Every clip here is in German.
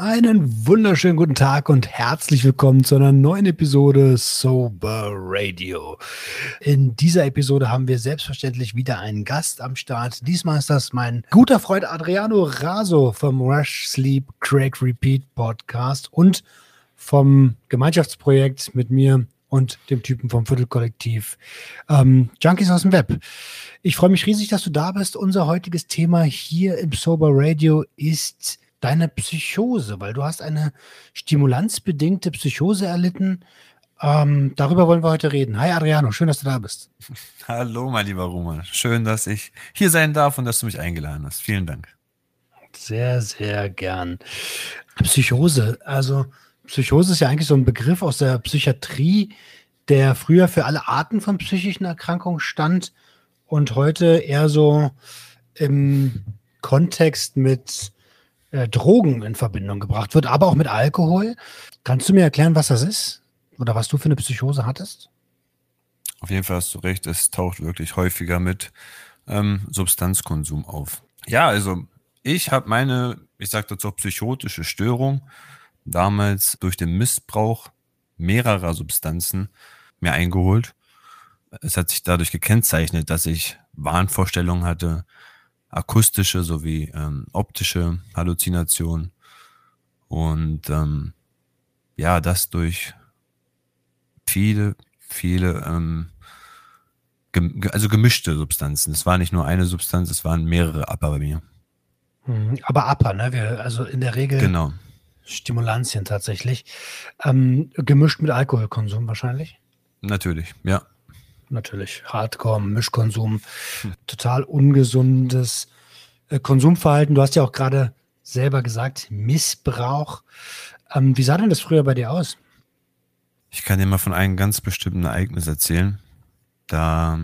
Einen wunderschönen guten Tag und herzlich willkommen zu einer neuen Episode Sober Radio. In dieser Episode haben wir selbstverständlich wieder einen Gast am Start. Diesmal ist das mein guter Freund Adriano Raso vom Rush Sleep Craig Repeat Podcast und vom Gemeinschaftsprojekt mit mir und dem Typen vom Viertelkollektiv ähm, Junkies aus dem Web. Ich freue mich riesig, dass du da bist. Unser heutiges Thema hier im Sober Radio ist deine Psychose, weil du hast eine stimulanzbedingte Psychose erlitten. Ähm, darüber wollen wir heute reden. Hi Adriano, schön, dass du da bist. Hallo, mein lieber Roman. Schön, dass ich hier sein darf und dass du mich eingeladen hast. Vielen Dank. Sehr, sehr gern. Psychose, also Psychose ist ja eigentlich so ein Begriff aus der Psychiatrie, der früher für alle Arten von psychischen Erkrankungen stand und heute eher so im Kontext mit äh, Drogen in Verbindung gebracht wird, aber auch mit Alkohol. Kannst du mir erklären, was das ist? Oder was du für eine Psychose hattest? Auf jeden Fall hast du recht, es taucht wirklich häufiger mit ähm, Substanzkonsum auf. Ja, also ich habe meine, ich sage dazu psychotische Störung damals durch den Missbrauch mehrerer Substanzen mir eingeholt. Es hat sich dadurch gekennzeichnet, dass ich Wahnvorstellungen hatte, akustische sowie ähm, optische Halluzination. Und ähm, ja, das durch viele, viele, ähm, gem also gemischte Substanzen. Es war nicht nur eine Substanz, es waren mehrere Upper bei mir. Mhm, aber Upper, ne? Wir, also in der Regel genau. Stimulantien tatsächlich. Ähm, gemischt mit Alkoholkonsum wahrscheinlich? Natürlich, ja natürlich Hardcore, Mischkonsum, hm. total ungesundes äh, Konsumverhalten. Du hast ja auch gerade selber gesagt, Missbrauch. Ähm, wie sah denn das früher bei dir aus? Ich kann dir mal von einem ganz bestimmten Ereignis erzählen. Da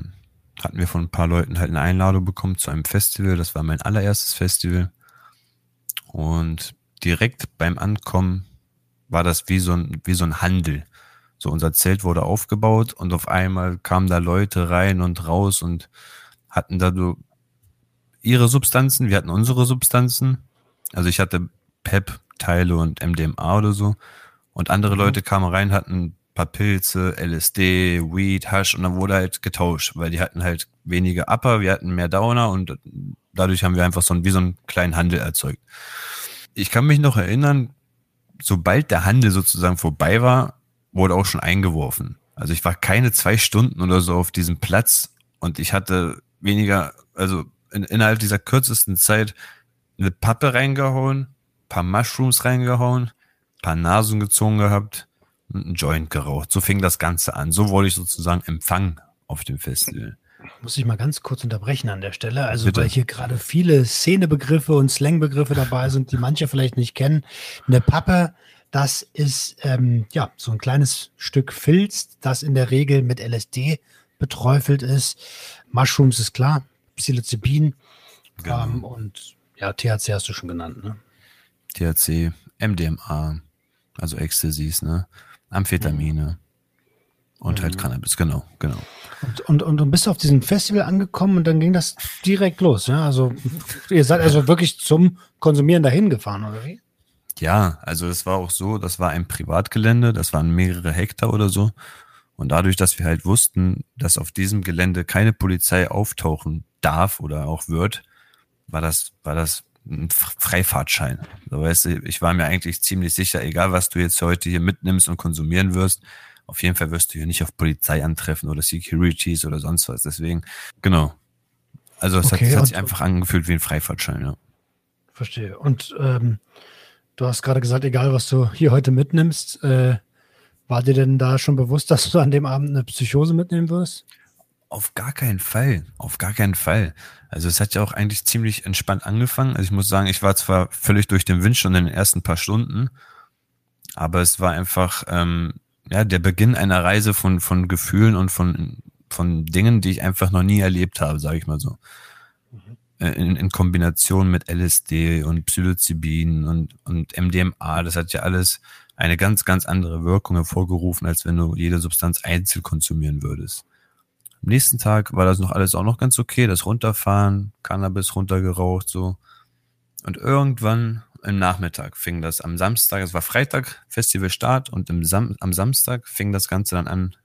hatten wir von ein paar Leuten halt eine Einladung bekommen zu einem Festival. Das war mein allererstes Festival. Und direkt beim Ankommen war das wie so ein, wie so ein Handel. So, unser Zelt wurde aufgebaut und auf einmal kamen da Leute rein und raus und hatten da so ihre Substanzen, wir hatten unsere Substanzen. Also ich hatte PEP, Teile und MDMA oder so. Und andere mhm. Leute kamen rein, hatten ein paar Pilze, LSD, Weed, Hash und dann wurde halt getauscht, weil die hatten halt wenige Upper, wir hatten mehr Downer und dadurch haben wir einfach so ein, wie so einen kleinen Handel erzeugt. Ich kann mich noch erinnern, sobald der Handel sozusagen vorbei war, wurde auch schon eingeworfen. Also ich war keine zwei Stunden oder so auf diesem Platz und ich hatte weniger, also in, innerhalb dieser kürzesten Zeit eine Pappe reingehauen, paar Mushrooms reingehauen, paar Nasen gezogen gehabt und einen Joint geraucht. So fing das Ganze an. So wurde ich sozusagen empfangen auf dem Festival. Muss ich mal ganz kurz unterbrechen an der Stelle. Also, Bitte. weil hier gerade viele Szenebegriffe und Slangbegriffe dabei sind, die manche vielleicht nicht kennen. Eine Pappe das ist ähm, ja so ein kleines Stück Filz, das in der Regel mit LSD beträufelt ist. Mushrooms ist klar, Psilocybin genau. ähm, und ja, THC hast du schon genannt, ne? THC, MDMA, also Ecstasies, ne? Amphetamine mhm. und halt mhm. Cannabis, genau, genau. Und, und, und du bist auf diesem Festival angekommen und dann ging das direkt los, ja? Also ihr seid also wirklich zum Konsumieren dahin gefahren, oder wie? Ja, also es war auch so, das war ein Privatgelände, das waren mehrere Hektar oder so. Und dadurch, dass wir halt wussten, dass auf diesem Gelände keine Polizei auftauchen darf oder auch wird, war das, war das ein Freifahrtschein. So, weißt du, ich war mir eigentlich ziemlich sicher, egal was du jetzt heute hier mitnimmst und konsumieren wirst, auf jeden Fall wirst du hier nicht auf Polizei antreffen oder Securities oder sonst was. Deswegen, genau. Also es okay, hat, es hat sich einfach angefühlt wie ein Freifahrtschein, ja. Verstehe. Und ähm, Du hast gerade gesagt, egal was du hier heute mitnimmst, äh, war dir denn da schon bewusst, dass du an dem Abend eine Psychose mitnehmen wirst? Auf gar keinen Fall, auf gar keinen Fall. Also es hat ja auch eigentlich ziemlich entspannt angefangen. Also ich muss sagen, ich war zwar völlig durch den Wind schon in den ersten paar Stunden, aber es war einfach ähm, ja der Beginn einer Reise von von Gefühlen und von von Dingen, die ich einfach noch nie erlebt habe, sage ich mal so. Äh, in, in Kombination mit LSD und Psilocybin und, und MDMA, das hat ja alles eine ganz, ganz andere Wirkung hervorgerufen, als wenn du jede Substanz einzeln konsumieren würdest. Am nächsten Tag war das noch alles auch noch ganz okay, das Runterfahren, Cannabis runtergeraucht, so. Und irgendwann im Nachmittag fing das am Samstag, es war Freitag, Festivalstart und im Sam am Samstag fing das Ganze dann an,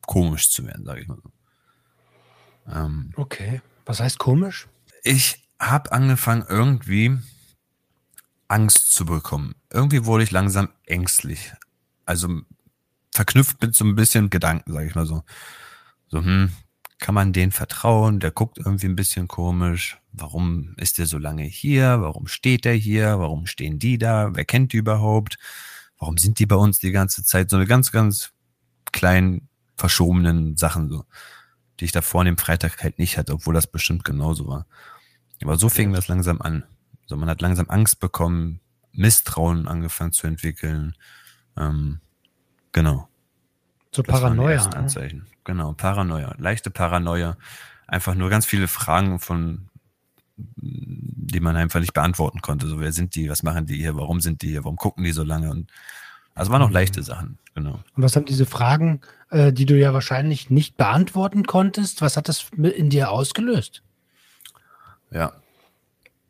komisch zu werden, sage ich mal so. Ähm, okay. Was heißt komisch? Ich habe angefangen, irgendwie Angst zu bekommen. Irgendwie wurde ich langsam ängstlich. Also verknüpft mit so ein bisschen Gedanken, sage ich mal so. So, hm, kann man denen vertrauen? Der guckt irgendwie ein bisschen komisch. Warum ist der so lange hier? Warum steht der hier? Warum stehen die da? Wer kennt die überhaupt? Warum sind die bei uns die ganze Zeit? So eine ganz, ganz kleinen, verschobenen Sachen, so, die ich da vor dem Freitag halt nicht hatte, obwohl das bestimmt genauso war. Aber so fing das langsam an. So, man hat langsam Angst bekommen, Misstrauen angefangen zu entwickeln. Ähm, genau. So Paranoia. Ne? Anzeichen. Genau, Paranoia. Leichte Paranoia. Einfach nur ganz viele Fragen von, die man einfach nicht beantworten konnte. So, wer sind die? Was machen die hier? Warum sind die hier? Warum gucken die so lange? Und also waren auch mhm. leichte Sachen, genau. Und was haben diese Fragen, äh, die du ja wahrscheinlich nicht beantworten konntest, was hat das in dir ausgelöst? Ja,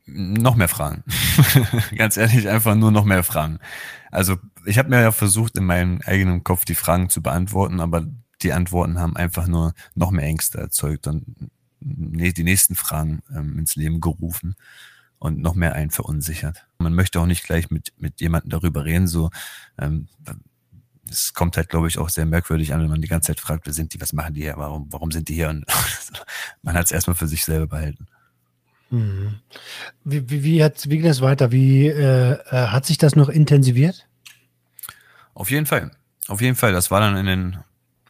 noch mehr Fragen. Ganz ehrlich, einfach nur noch mehr Fragen. Also ich habe mir ja versucht, in meinem eigenen Kopf die Fragen zu beantworten, aber die Antworten haben einfach nur noch mehr Ängste erzeugt und die nächsten Fragen ähm, ins Leben gerufen und noch mehr einen verunsichert. Man möchte auch nicht gleich mit, mit jemandem darüber reden, so ähm, es kommt halt, glaube ich, auch sehr merkwürdig an, wenn man die ganze Zeit fragt, wer sind die, was machen die hier, warum, warum sind die hier? Und man hat es erstmal für sich selber behalten. Mhm. Wie, wie, wie, hat, wie ging das weiter? Wie äh, äh, hat sich das noch intensiviert? Auf jeden Fall. Auf jeden Fall. Das war dann in den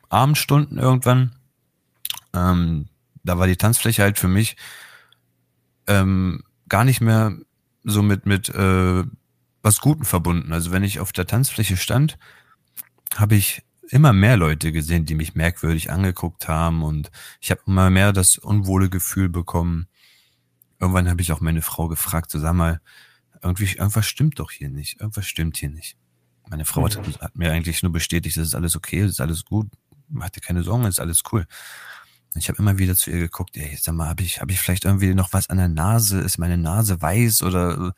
Abendstunden irgendwann. Ähm, da war die Tanzfläche halt für mich ähm, gar nicht mehr so mit, mit äh, was Guten verbunden. Also wenn ich auf der Tanzfläche stand, habe ich immer mehr Leute gesehen, die mich merkwürdig angeguckt haben und ich habe immer mehr das unwohle Gefühl bekommen, irgendwann habe ich auch meine Frau gefragt, so sag mal, irgendwie, irgendwas stimmt doch hier nicht. Irgendwas stimmt hier nicht. Meine Frau hat, mhm. hat mir eigentlich nur bestätigt, das ist alles okay, das ist alles gut, mach dir keine Sorgen, das ist alles cool. Und ich habe immer wieder zu ihr geguckt, ey, sag mal, habe ich, hab ich vielleicht irgendwie noch was an der Nase? Ist meine Nase weiß oder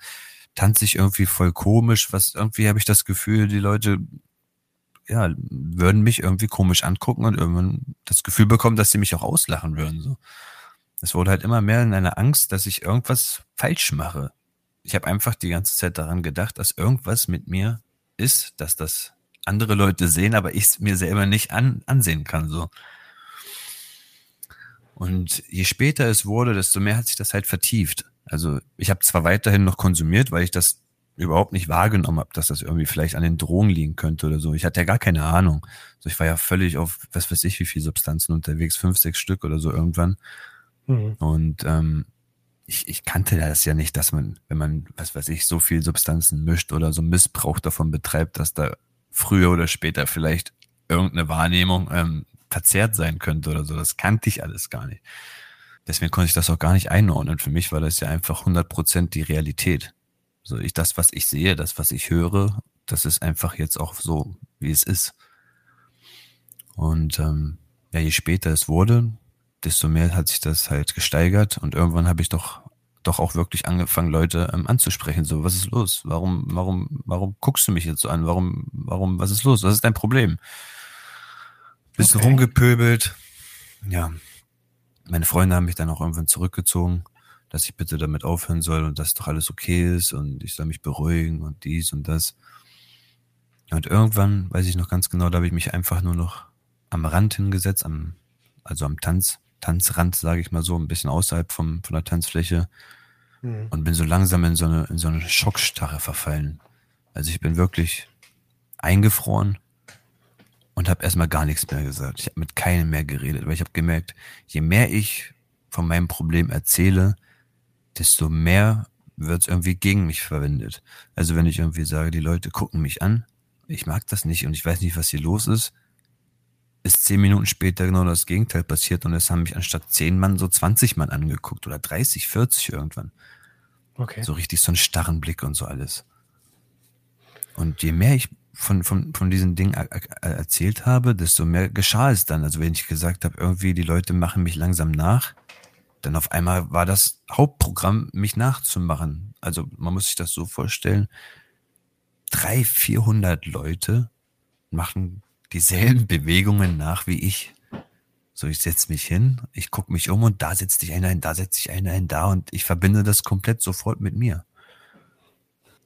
tanze ich irgendwie voll komisch? Was irgendwie habe ich das Gefühl, die Leute ja, würden mich irgendwie komisch angucken und irgendwann das Gefühl bekommen, dass sie mich auch auslachen würden. So es wurde halt immer mehr in einer Angst, dass ich irgendwas falsch mache. Ich habe einfach die ganze Zeit daran gedacht, dass irgendwas mit mir ist, dass das andere Leute sehen, aber ich es mir selber nicht an, ansehen kann. So. Und je später es wurde, desto mehr hat sich das halt vertieft. Also ich habe zwar weiterhin noch konsumiert, weil ich das überhaupt nicht wahrgenommen habe, dass das irgendwie vielleicht an den Drogen liegen könnte oder so. Ich hatte ja gar keine Ahnung. So, ich war ja völlig auf, was weiß ich, wie viel Substanzen unterwegs, fünf, sechs Stück oder so irgendwann. Mhm. Und ähm, ich, ich kannte das ja nicht, dass man, wenn man, was weiß ich, so viel Substanzen mischt oder so Missbrauch davon betreibt, dass da früher oder später vielleicht irgendeine Wahrnehmung ähm, verzerrt sein könnte oder so. Das kannte ich alles gar nicht. Deswegen konnte ich das auch gar nicht einordnen. Für mich war das ja einfach 100% die Realität. So ich, das, was ich sehe, das, was ich höre, das ist einfach jetzt auch so, wie es ist. Und ähm, ja, je später es wurde, desto mehr hat sich das halt gesteigert und irgendwann habe ich doch doch auch wirklich angefangen, Leute ähm, anzusprechen. So, was ist los? Warum, warum, warum guckst du mich jetzt so an? Warum, warum, was ist los? Was ist dein Problem? Bist okay. du rumgepöbelt? Ja. Meine Freunde haben mich dann auch irgendwann zurückgezogen, dass ich bitte damit aufhören soll und dass doch alles okay ist und ich soll mich beruhigen und dies und das. Und irgendwann, weiß ich noch ganz genau, da habe ich mich einfach nur noch am Rand hingesetzt, am, also am Tanz, Tanzrand, sage ich mal so, ein bisschen außerhalb vom, von der Tanzfläche mhm. und bin so langsam in so, eine, in so eine Schockstarre verfallen. Also ich bin wirklich eingefroren und habe erstmal gar nichts mehr gesagt. Ich habe mit keinem mehr geredet, weil ich habe gemerkt, je mehr ich von meinem Problem erzähle, desto mehr wird es irgendwie gegen mich verwendet. Also wenn ich irgendwie sage, die Leute gucken mich an, ich mag das nicht und ich weiß nicht, was hier los ist, ist zehn Minuten später genau das Gegenteil passiert und es haben mich anstatt zehn Mann so 20 Mann angeguckt oder 30, 40 irgendwann. Okay. So richtig so einen starren Blick und so alles. Und je mehr ich von, von, von diesen Dingen erzählt habe, desto mehr geschah es dann. Also wenn ich gesagt habe, irgendwie die Leute machen mich langsam nach, Dann auf einmal war das Hauptprogramm, mich nachzumachen. Also man muss sich das so vorstellen. Drei, vierhundert Leute machen dieselben Bewegungen nach wie ich. So, ich setze mich hin, ich gucke mich um und da setzt sich einer hin, da setzt sich einer hin, da und ich verbinde das komplett sofort mit mir.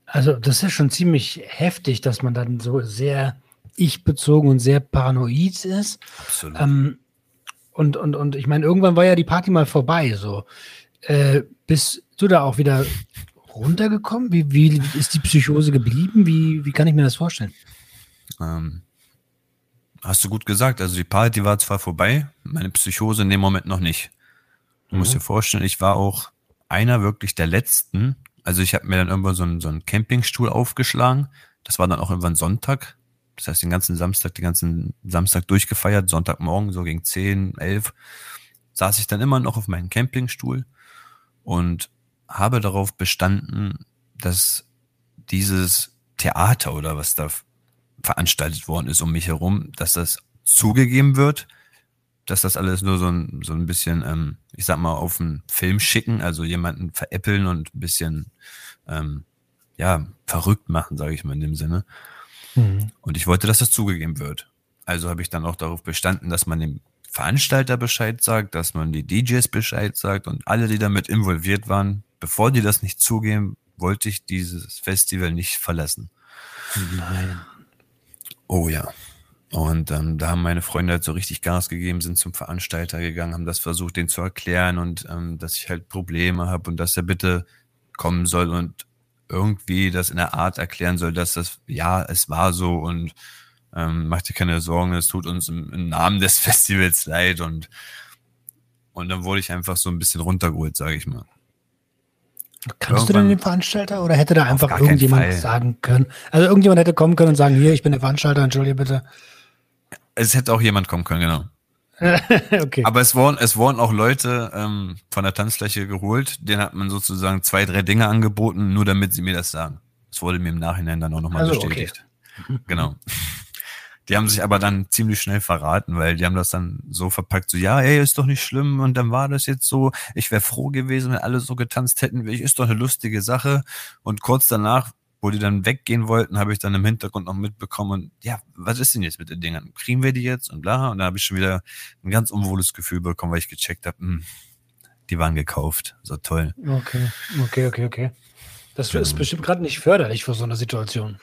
Also, das ist schon ziemlich heftig, dass man dann so sehr ich-bezogen und sehr paranoid ist. Absolut. Ähm, und, und, und ich meine, irgendwann war ja die Party mal vorbei. So. Äh, bist du da auch wieder runtergekommen? Wie, wie ist die Psychose geblieben? Wie, wie kann ich mir das vorstellen? Ähm, hast du gut gesagt. Also die Party war zwar vorbei, meine Psychose in dem Moment noch nicht. Du mhm. musst dir vorstellen, ich war auch einer wirklich der letzten. Also ich habe mir dann irgendwann so einen, so einen Campingstuhl aufgeschlagen. Das war dann auch irgendwann Sonntag. Das heißt, den ganzen Samstag, den ganzen Samstag durchgefeiert. Sonntagmorgen, so gegen 10, 11, saß ich dann immer noch auf meinem Campingstuhl und habe darauf bestanden, dass dieses Theater oder was da veranstaltet worden ist um mich herum, dass das zugegeben wird, dass das alles nur so ein, so ein bisschen, ähm, ich sag mal, auf einen Film schicken, also jemanden veräppeln und ein bisschen, ähm, ja, verrückt machen, sage ich mal in dem Sinne. Mhm. Und ich wollte, dass das zugegeben wird. Also habe ich dann auch darauf bestanden, dass man dem Veranstalter Bescheid sagt, dass man die DJs Bescheid sagt und alle, die damit involviert waren, bevor die das nicht zugeben, wollte ich dieses Festival nicht verlassen. Nein. Oh ja. Und ähm, da haben meine Freunde halt so richtig Gas gegeben, sind zum Veranstalter gegangen, haben das versucht, den zu erklären und ähm, dass ich halt Probleme habe und dass er bitte kommen soll und irgendwie das in der Art erklären soll, dass das, ja, es war so und ähm, mach dir keine Sorgen, es tut uns im, im Namen des Festivals leid und und dann wurde ich einfach so ein bisschen runtergeholt, sage ich mal. Kannst du denn den Veranstalter oder hätte da einfach irgendjemand sagen können? Also irgendjemand hätte kommen können und sagen, hier, ich bin der Veranstalter, entschuldige bitte. Es hätte auch jemand kommen können, genau. okay. Aber es wurden, es wurden auch Leute ähm, von der Tanzfläche geholt, denen hat man sozusagen zwei, drei Dinge angeboten, nur damit sie mir das sagen. Das wurde mir im Nachhinein dann auch nochmal also, bestätigt. Okay. Genau. Die haben sich aber dann ziemlich schnell verraten, weil die haben das dann so verpackt, so, ja, ey, ist doch nicht schlimm und dann war das jetzt so. Ich wäre froh gewesen, wenn alle so getanzt hätten wie ich, ist doch eine lustige Sache. Und kurz danach, wo die dann weggehen wollten, habe ich dann im Hintergrund noch mitbekommen und ja, was ist denn jetzt mit den Dingern? Kriegen wir die jetzt und bla? Und dann habe ich schon wieder ein ganz unwohles Gefühl bekommen, weil ich gecheckt habe, hm, die waren gekauft. So toll. Okay, okay, okay, okay. Das ist bestimmt gerade nicht förderlich für so eine Situation.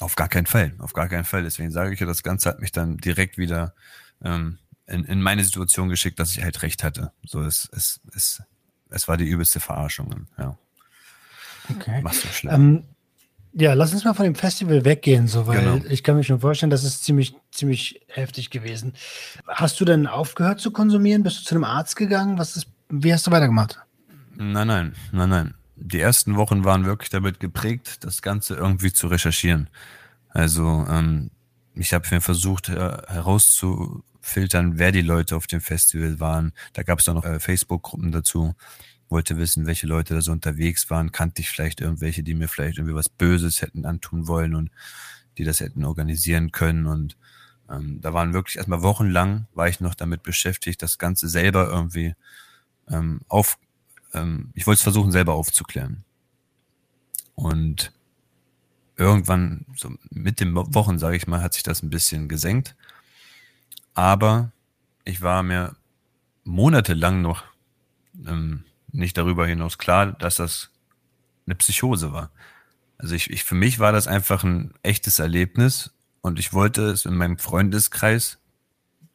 Auf gar keinen Fall, auf gar keinen Fall. Deswegen sage ich ja, das Ganze hat mich dann direkt wieder ähm, in, in meine Situation geschickt, dass ich halt recht hatte. So, es, es, es, es war die übelste Verarschung. Ja. Okay. Machst du schlimm. Ähm, ja, lass uns mal von dem Festival weggehen, so, weil genau. ich kann mir schon vorstellen, das ist ziemlich, ziemlich heftig gewesen. Hast du denn aufgehört zu konsumieren? Bist du zu einem Arzt gegangen? Was ist, wie hast du weitergemacht? Nein, nein, nein, nein die ersten Wochen waren wirklich damit geprägt, das Ganze irgendwie zu recherchieren. Also ähm, ich habe mir versucht äh, herauszufiltern, wer die Leute auf dem Festival waren. Da gab es auch noch äh, Facebook-Gruppen dazu. Wollte wissen, welche Leute da so unterwegs waren. Kannte ich vielleicht irgendwelche, die mir vielleicht irgendwie was Böses hätten antun wollen und die das hätten organisieren können. Und ähm, da waren wirklich erstmal wochenlang, war ich noch damit beschäftigt, das Ganze selber irgendwie ähm, auf, ähm, ich wollte es versuchen, selber aufzuklären. Und irgendwann, so mit den Wochen, sage ich mal, hat sich das ein bisschen gesenkt. Aber ich war mir monatelang noch ähm, nicht darüber hinaus klar, dass das eine Psychose war. Also ich, ich, für mich war das einfach ein echtes Erlebnis und ich wollte es in meinem Freundeskreis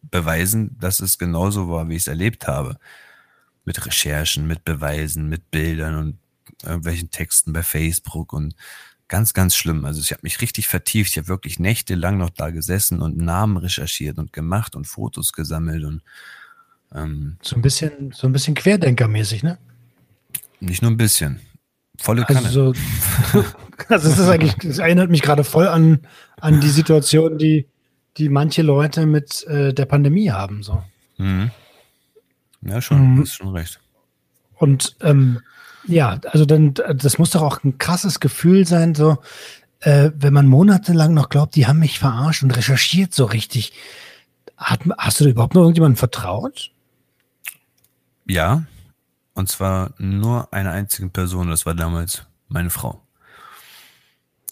beweisen, dass es genauso war, wie ich es erlebt habe mit Recherchen, mit Beweisen, mit Bildern und irgendwelchen Texten bei Facebook und ganz, ganz schlimm. Also ich habe mich richtig vertieft. Ich habe wirklich nächtelang noch da gesessen und Namen recherchiert und gemacht und Fotos gesammelt und ähm, so ein bisschen, so ein bisschen Querdenkermäßig, ne? Nicht nur ein bisschen. Volle Kanne. Also, so, also es ist eigentlich, es erinnert mich gerade voll an, an die Situation, die, die manche Leute mit äh, der Pandemie haben. So. Mhm. Ja, schon, mhm. hast schon recht. Und ähm, ja, also dann, das muss doch auch ein krasses Gefühl sein, so, äh, wenn man monatelang noch glaubt, die haben mich verarscht und recherchiert so richtig. Hat, hast du überhaupt noch irgendjemandem vertraut? Ja, Und zwar nur einer einzigen Person, das war damals meine Frau.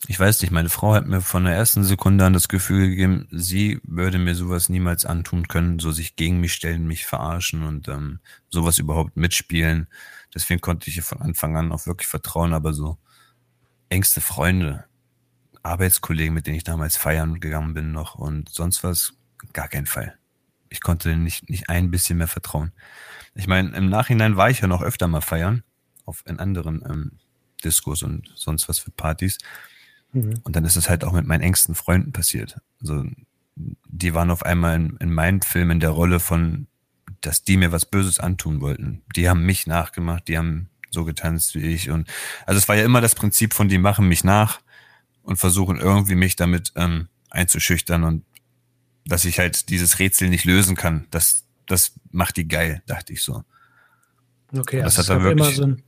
Ich weiß nicht, meine Frau hat mir von der ersten Sekunde an das Gefühl gegeben, sie würde mir sowas niemals antun können, so sich gegen mich stellen, mich verarschen und ähm, sowas überhaupt mitspielen. Deswegen konnte ich ihr von Anfang an auch wirklich vertrauen, aber so engste Freunde, Arbeitskollegen, mit denen ich damals feiern gegangen bin noch und sonst was, gar kein Fall. Ich konnte nicht, nicht ein bisschen mehr vertrauen. Ich meine, im Nachhinein war ich ja noch öfter mal feiern, auf in anderen ähm, Diskos und sonst was für Partys. Mhm. Und dann ist es halt auch mit meinen engsten Freunden passiert. Also die waren auf einmal in, in meinem Film in der Rolle von, dass die mir was Böses antun wollten. Die haben mich nachgemacht, die haben so getanzt wie ich. Und also es war ja immer das Prinzip von, die machen mich nach und versuchen irgendwie mich damit ähm, einzuschüchtern und dass ich halt dieses Rätsel nicht lösen kann. Das, das macht die geil, dachte ich so. Okay, das also hat er wirklich. Immer so ein,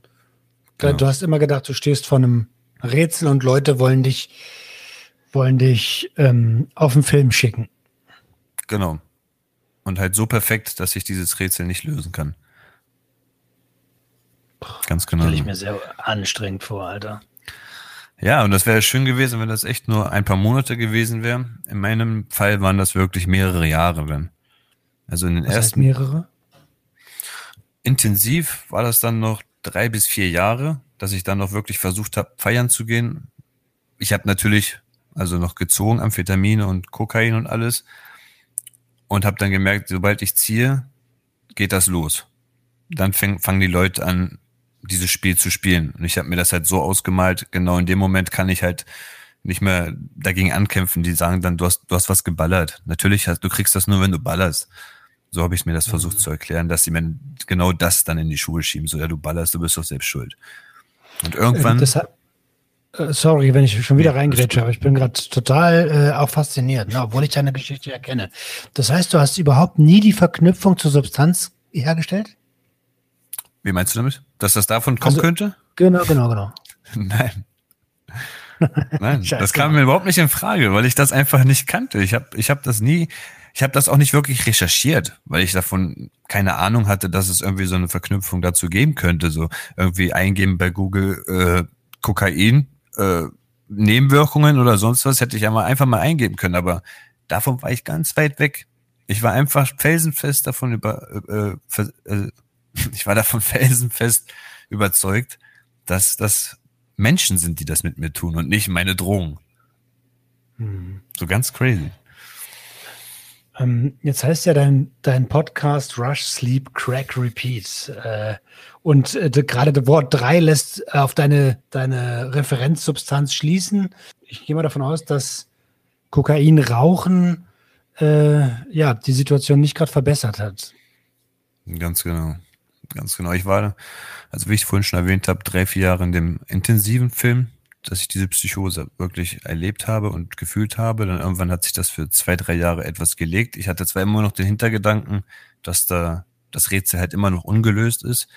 genau. Du hast immer gedacht, du stehst vor einem Rätsel und Leute wollen dich, wollen dich ähm, auf den Film schicken. Genau. Und halt so perfekt, dass ich dieses Rätsel nicht lösen kann. Ganz genau. Stelle ich mir sehr anstrengend vor, Alter. Ja, und das wäre schön gewesen, wenn das echt nur ein paar Monate gewesen wäre. In meinem Fall waren das wirklich mehrere Jahre dann. Also in den Was ersten. Heißt mehrere? Intensiv war das dann noch drei bis vier Jahre, dass ich dann noch wirklich versucht habe, feiern zu gehen. Ich habe natürlich also noch gezogen, Amphetamine und Kokain und alles. Und habe dann gemerkt, sobald ich ziehe, geht das los. Dann fangen die Leute an, dieses Spiel zu spielen. Und ich habe mir das halt so ausgemalt, genau in dem Moment kann ich halt nicht mehr dagegen ankämpfen. Die sagen dann, du hast, du hast was geballert. Natürlich, hast, du kriegst das nur, wenn du ballerst. So habe ich mir das mhm. versucht zu erklären, dass sie mir genau das dann in die Schuhe schieben. So, ja, du ballerst, du bist doch selbst schuld. Und irgendwann. Das hat, äh, sorry, wenn ich schon wieder reingrätsche, aber ich bin gerade total äh, auch fasziniert, ne, obwohl ich deine Geschichte erkenne. Das heißt, du hast überhaupt nie die Verknüpfung zur Substanz hergestellt? Wie meinst du damit? Dass das davon kommen also, könnte? Genau, genau, genau. Nein. Nein, das kam mir überhaupt nicht in Frage, weil ich das einfach nicht kannte. Ich habe ich hab das nie, ich habe das auch nicht wirklich recherchiert, weil ich davon keine Ahnung hatte, dass es irgendwie so eine Verknüpfung dazu geben könnte. So irgendwie eingeben bei Google äh, Kokain, äh, Nebenwirkungen oder sonst was, hätte ich einmal einfach mal eingeben können, aber davon war ich ganz weit weg. Ich war einfach felsenfest davon über, äh, äh, ich war davon felsenfest überzeugt, dass das Menschen sind, die das mit mir tun und nicht meine Drohung. Hm. So ganz crazy. Ähm, jetzt heißt ja dein, dein Podcast Rush, Sleep, Crack, Repeat. Äh, und äh, gerade das Wort 3 lässt auf deine, deine Referenzsubstanz schließen. Ich gehe mal davon aus, dass Kokain rauchen äh, ja die Situation nicht gerade verbessert hat. Ganz genau. Ganz genau. Ich war, also wie ich vorhin schon erwähnt habe, drei, vier Jahre in dem intensiven Film, dass ich diese Psychose wirklich erlebt habe und gefühlt habe. Dann irgendwann hat sich das für zwei, drei Jahre etwas gelegt. Ich hatte zwar immer noch den Hintergedanken, dass da das Rätsel halt immer noch ungelöst ist,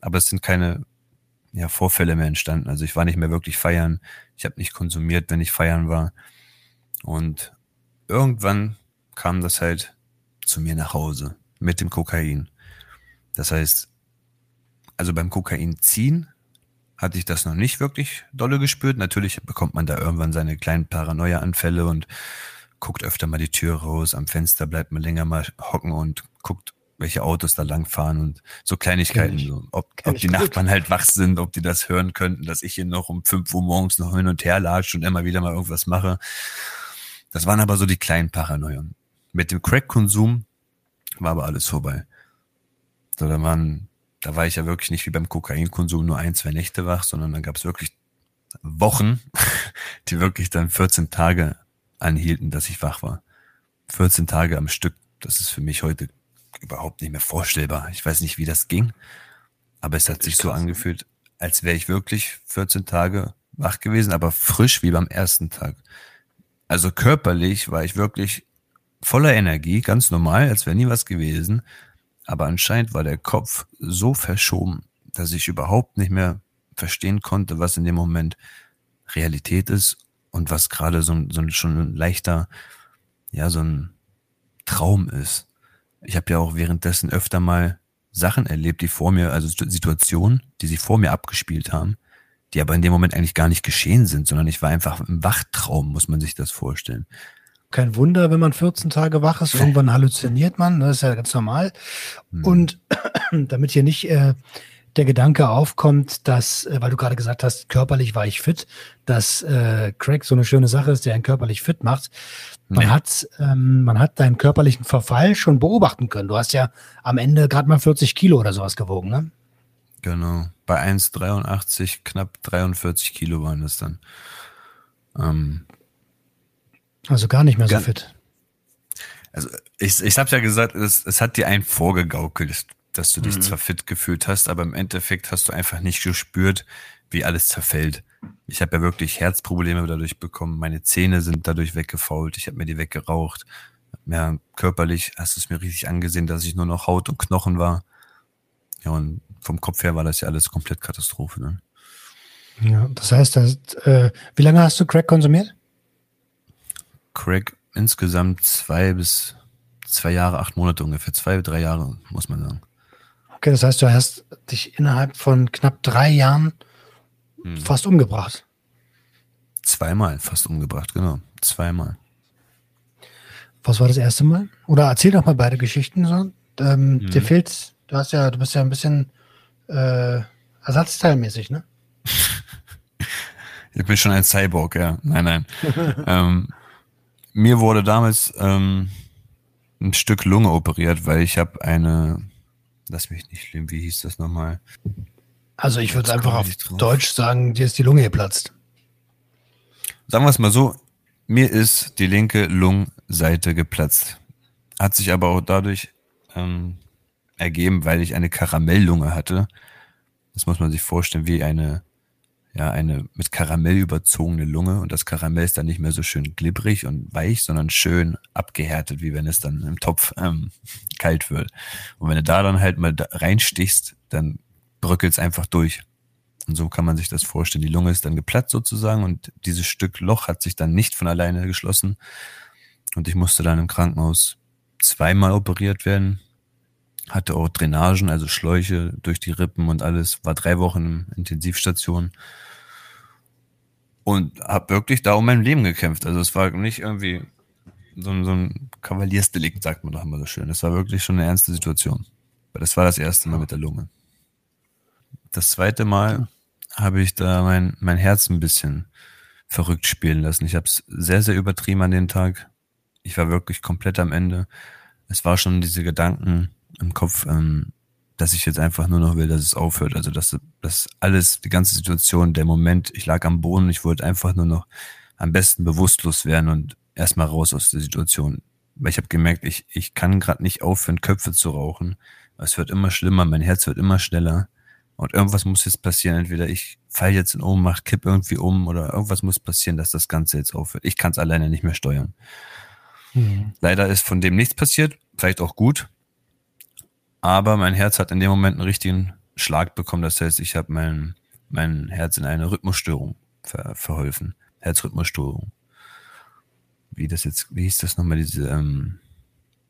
aber es sind keine ja, Vorfälle mehr entstanden. Also ich war nicht mehr wirklich feiern. Ich habe nicht konsumiert, wenn ich feiern war. Und irgendwann kam das halt zu mir nach Hause mit dem Kokain. Das heißt, also beim Kokain ziehen hatte ich das noch nicht wirklich dolle gespürt. Natürlich bekommt man da irgendwann seine kleinen Paranoia-Anfälle und guckt öfter mal die Tür raus, am Fenster bleibt man länger mal hocken und guckt, welche Autos da langfahren und so Kleinigkeiten, so, ob, ob die gut. Nachbarn halt wach sind, ob die das hören könnten, dass ich hier noch um fünf Uhr morgens noch hin und her latsche und immer wieder mal irgendwas mache. Das waren aber so die kleinen Paranoien. Mit dem Crack-Konsum war aber alles vorbei. So, da waren da war ich ja wirklich nicht wie beim Kokainkonsum nur ein, zwei Nächte wach, sondern dann gab es wirklich Wochen, die wirklich dann 14 Tage anhielten, dass ich wach war. 14 Tage am Stück, das ist für mich heute überhaupt nicht mehr vorstellbar. Ich weiß nicht, wie das ging, aber es hat sich so angefühlt, als wäre ich wirklich 14 Tage wach gewesen, aber frisch wie beim ersten Tag. Also körperlich war ich wirklich voller Energie, ganz normal, als wäre nie was gewesen. Aber anscheinend war der Kopf so verschoben, dass ich überhaupt nicht mehr verstehen konnte, was in dem Moment Realität ist und was gerade so, so schon ein leichter, ja, so ein Traum ist. Ich habe ja auch währenddessen öfter mal Sachen erlebt, die vor mir, also Situationen, die sich vor mir abgespielt haben, die aber in dem Moment eigentlich gar nicht geschehen sind, sondern ich war einfach im Wachtraum, muss man sich das vorstellen. Kein Wunder, wenn man 14 Tage wach ist, irgendwann halluziniert man, das ist ja ganz normal. Hm. Und damit hier nicht äh, der Gedanke aufkommt, dass, äh, weil du gerade gesagt hast, körperlich war ich fit, dass äh, Crack so eine schöne Sache ist, der einen körperlich fit macht. Man, nee. hat, ähm, man hat deinen körperlichen Verfall schon beobachten können. Du hast ja am Ende gerade mal 40 Kilo oder sowas gewogen, ne? Genau. Bei 1,83 knapp 43 Kilo waren das dann. Ähm, also gar nicht mehr so fit. Also ich, ich habe ja gesagt, es, es hat dir einen vorgegaukelt dass du dich mhm. zwar fit gefühlt hast, aber im Endeffekt hast du einfach nicht gespürt, wie alles zerfällt. Ich habe ja wirklich Herzprobleme dadurch bekommen. Meine Zähne sind dadurch weggefault. Ich habe mir die weggeraucht. Ja, körperlich hast du es mir richtig angesehen, dass ich nur noch Haut und Knochen war. Ja, und vom Kopf her war das ja alles komplett Katastrophe. Ne? Ja, das heißt, das, äh, wie lange hast du Crack konsumiert? Crack insgesamt zwei bis zwei Jahre, acht Monate ungefähr. Zwei, drei Jahre, muss man sagen. Okay, das heißt, du hast dich innerhalb von knapp drei Jahren hm. fast umgebracht. Zweimal fast umgebracht, genau. Zweimal. Was war das erste Mal? Oder erzähl doch mal beide Geschichten so. Ähm, hm. Dir fehlt, du hast ja, du bist ja ein bisschen äh, ersatzteilmäßig, ne? ich bin schon ein Cyborg, ja. Nein, nein. ähm, mir wurde damals ähm, ein Stück Lunge operiert, weil ich habe eine Lass mich nicht schlimm, wie hieß das nochmal? Also ich würde einfach auf Deutsch sagen, dir ist die Lunge geplatzt. Sagen wir es mal so, mir ist die linke Lungenseite geplatzt. Hat sich aber auch dadurch ähm, ergeben, weil ich eine Karamelllunge hatte. Das muss man sich vorstellen, wie eine, ja, eine mit Karamell überzogene Lunge. Und das Karamell ist dann nicht mehr so schön glibberig und weich, sondern schön abgehärtet, wie wenn es dann im Topf ähm, kalt wird. Und wenn du da dann halt mal reinstichst, dann bröckelt es einfach durch. Und so kann man sich das vorstellen. Die Lunge ist dann geplatzt sozusagen und dieses Stück Loch hat sich dann nicht von alleine geschlossen. Und ich musste dann im Krankenhaus zweimal operiert werden. Hatte auch Drainagen, also Schläuche durch die Rippen und alles. War drei Wochen in Intensivstation. Und habe wirklich da um mein Leben gekämpft. Also es war nicht irgendwie so, ein, so ein Kavaliersdelikt, sagt man doch immer so schön. Das war wirklich schon eine ernste Situation. Weil das war das erste Mal mit der Lunge. Das zweite Mal habe ich da mein, mein Herz ein bisschen verrückt spielen lassen. Ich habe es sehr, sehr übertrieben an den Tag. Ich war wirklich komplett am Ende. Es war schon diese Gedanken im Kopf, ähm, dass ich jetzt einfach nur noch will, dass es aufhört. Also dass das alles, die ganze Situation, der Moment, ich lag am Boden, ich wollte einfach nur noch am besten bewusstlos werden und erstmal raus aus der Situation. Weil ich habe gemerkt, ich, ich kann gerade nicht aufhören, Köpfe zu rauchen. Es wird immer schlimmer, mein Herz wird immer schneller. Und irgendwas muss jetzt passieren. Entweder ich fall jetzt in Ohnmacht, kipp irgendwie um oder irgendwas muss passieren, dass das Ganze jetzt aufhört. Ich kann es alleine nicht mehr steuern. Mhm. Leider ist von dem nichts passiert, vielleicht auch gut. Aber mein Herz hat in dem Moment einen richtigen Schlag bekommen. Das heißt, ich habe mein, mein Herz in eine Rhythmusstörung ver verholfen. Herzrhythmusstörung wie das jetzt, wie hieß das nochmal, diese ähm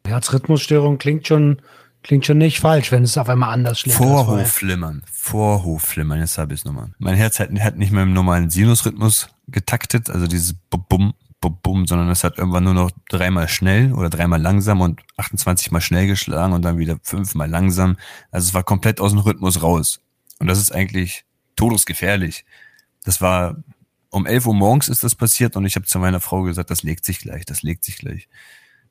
Herzrhythmusstörung klingt schon, klingt schon nicht falsch, wenn es auf einmal anders schlägt. Vorhofflimmern, Vorhofflimmern, jetzt habe ich es nochmal. Mein Herz hat, hat nicht mehr im normalen Sinusrhythmus getaktet, also dieses Bum, Bum, Bum, sondern es hat irgendwann nur noch dreimal schnell oder dreimal langsam und 28 mal schnell geschlagen und dann wieder fünfmal langsam. Also es war komplett aus dem Rhythmus raus. Und das ist eigentlich todesgefährlich. Das war um 11 Uhr morgens ist das passiert und ich habe zu meiner Frau gesagt, das legt sich gleich, das legt sich gleich.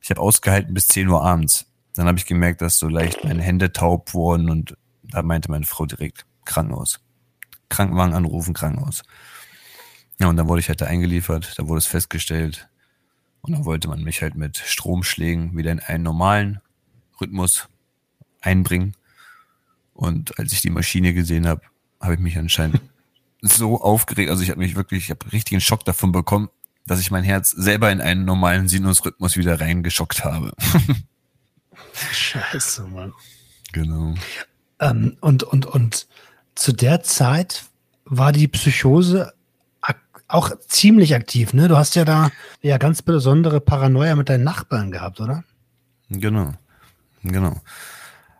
Ich habe ausgehalten bis 10 Uhr abends. Dann habe ich gemerkt, dass so leicht meine Hände taub wurden und da meinte meine Frau direkt Krankenhaus. Krankenwagen anrufen, Krankenhaus. Ja, und dann wurde ich halt da eingeliefert, da wurde es festgestellt. Und dann wollte man mich halt mit Stromschlägen wieder in einen normalen Rhythmus einbringen. Und als ich die Maschine gesehen habe, habe ich mich anscheinend so aufgeregt. Also ich habe mich wirklich, ich habe richtigen Schock davon bekommen, dass ich mein Herz selber in einen normalen Sinusrhythmus wieder reingeschockt habe. Scheiße, Mann. Genau. Ähm, und, und, und zu der Zeit war die Psychose auch ziemlich aktiv, ne? Du hast ja da ja ganz besondere Paranoia mit deinen Nachbarn gehabt, oder? Genau. Genau.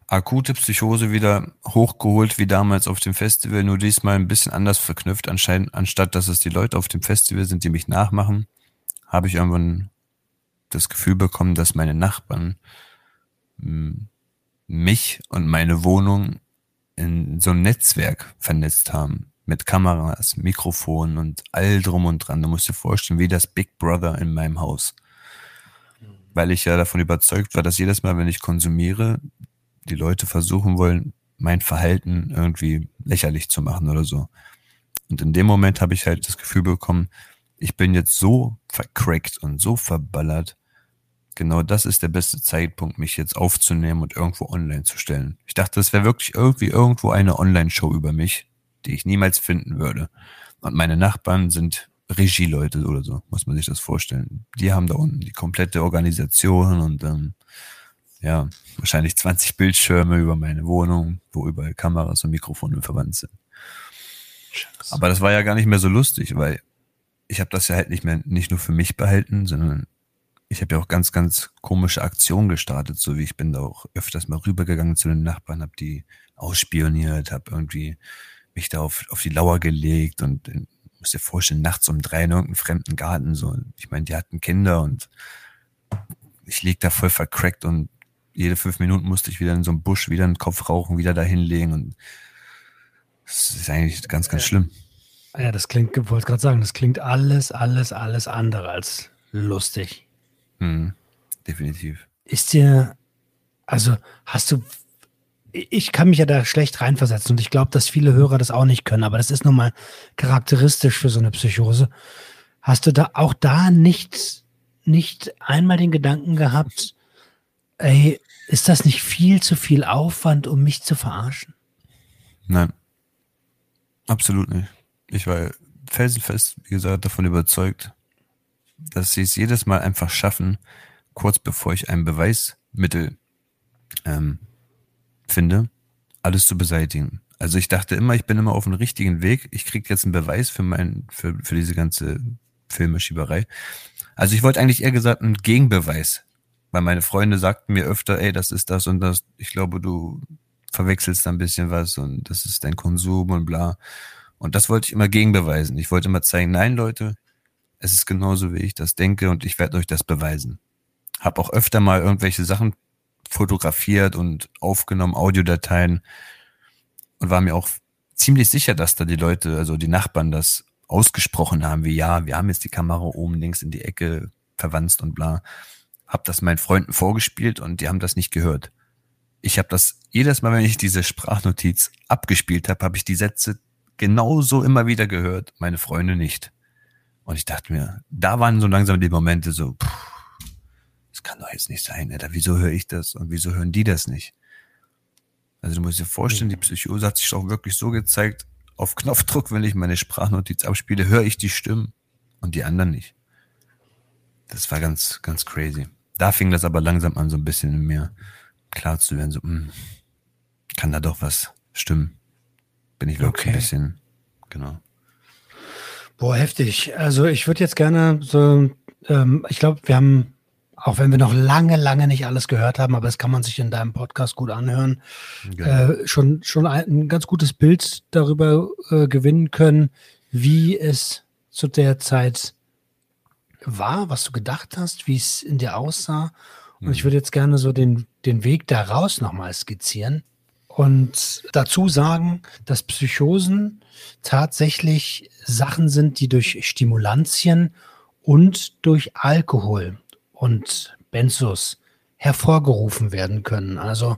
akute Psychose wieder hochgeholt wie damals auf dem Festival, nur diesmal ein bisschen anders verknüpft. Anscheinend, anstatt dass es die Leute auf dem Festival sind, die mich nachmachen, habe ich irgendwann das Gefühl bekommen, dass meine Nachbarn hm, mich und meine Wohnung in so ein Netzwerk vernetzt haben. Mit Kameras, Mikrofonen und all drum und dran. Du musst dir vorstellen, wie das Big Brother in meinem Haus. Weil ich ja davon überzeugt war, dass jedes Mal, wenn ich konsumiere, die Leute versuchen wollen, mein Verhalten irgendwie lächerlich zu machen oder so. Und in dem Moment habe ich halt das Gefühl bekommen, ich bin jetzt so vercrackt und so verballert. Genau das ist der beste Zeitpunkt, mich jetzt aufzunehmen und irgendwo online zu stellen. Ich dachte, das wäre wirklich irgendwie irgendwo eine Online-Show über mich, die ich niemals finden würde. Und meine Nachbarn sind Regieleute oder so, muss man sich das vorstellen. Die haben da unten die komplette Organisation und ähm, ja, wahrscheinlich 20 Bildschirme über meine Wohnung, wo überall Kameras und Mikrofone verwandt sind. Scheiße. Aber das war ja gar nicht mehr so lustig, weil ich habe das ja halt nicht mehr nicht nur für mich behalten, sondern ich habe ja auch ganz, ganz komische Aktionen gestartet, so wie ich bin da auch öfters mal rübergegangen zu den Nachbarn, habe die ausspioniert, habe irgendwie mich da auf, auf die Lauer gelegt und in, muss dir vorstellen, nachts um drei in irgendeinem fremden Garten so. Ich meine, die hatten Kinder und ich lieg da voll vercrackt und jede fünf Minuten musste ich wieder in so einem Busch wieder einen Kopf rauchen, wieder da hinlegen und das ist eigentlich ganz, ganz schlimm. Ja, das klingt, ich wollte gerade sagen, das klingt alles, alles, alles andere als lustig. Mhm, definitiv. Ist dir, also hast du, ich kann mich ja da schlecht reinversetzen und ich glaube, dass viele Hörer das auch nicht können, aber das ist nun mal charakteristisch für so eine Psychose. Hast du da auch da nicht, nicht einmal den Gedanken gehabt, ey, ist das nicht viel zu viel Aufwand, um mich zu verarschen? Nein. Absolut nicht. Ich war felsenfest, wie gesagt, davon überzeugt, dass sie es jedes Mal einfach schaffen, kurz bevor ich ein Beweismittel ähm, finde, alles zu beseitigen. Also ich dachte immer, ich bin immer auf dem richtigen Weg. Ich krieg jetzt einen Beweis für mein, für, für diese ganze Filmeschieberei. Also ich wollte eigentlich eher gesagt einen Gegenbeweis weil meine Freunde sagten mir öfter, ey, das ist das und das. Ich glaube, du verwechselst da ein bisschen was und das ist dein Konsum und bla. Und das wollte ich immer gegenbeweisen. Ich wollte immer zeigen, nein, Leute, es ist genauso, wie ich das denke und ich werde euch das beweisen. Hab auch öfter mal irgendwelche Sachen fotografiert und aufgenommen, Audiodateien und war mir auch ziemlich sicher, dass da die Leute, also die Nachbarn das ausgesprochen haben, wie ja, wir haben jetzt die Kamera oben links in die Ecke verwandt und bla habe das meinen Freunden vorgespielt und die haben das nicht gehört. Ich habe das jedes Mal, wenn ich diese Sprachnotiz abgespielt habe, habe ich die Sätze genauso immer wieder gehört, meine Freunde nicht. Und ich dachte mir, da waren so langsam die Momente so, pff, das kann doch jetzt nicht sein, Alter. Wieso höre ich das und wieso hören die das nicht? Also du musst dir vorstellen, die Psychose hat sich auch wirklich so gezeigt, auf Knopfdruck, wenn ich meine Sprachnotiz abspiele, höre ich die Stimmen und die anderen nicht. Das war ganz, ganz crazy. Da fing das aber langsam an, so ein bisschen in mir klar zu werden, so, mh, hm, kann da doch was stimmen. Bin ich wirklich okay. ein bisschen, genau. Boah, heftig. Also ich würde jetzt gerne so, ähm, ich glaube, wir haben, auch wenn wir noch lange, lange nicht alles gehört haben, aber das kann man sich in deinem Podcast gut anhören, äh, schon, schon ein, ein, ganz gutes Bild darüber äh, gewinnen können, wie es zu der Zeit war, was du gedacht hast, wie es in dir aussah. Und ich mhm. würde jetzt gerne so den, den Weg daraus nochmal skizzieren und dazu sagen, dass Psychosen tatsächlich Sachen sind, die durch Stimulantien und durch Alkohol und Benzos hervorgerufen werden können. Also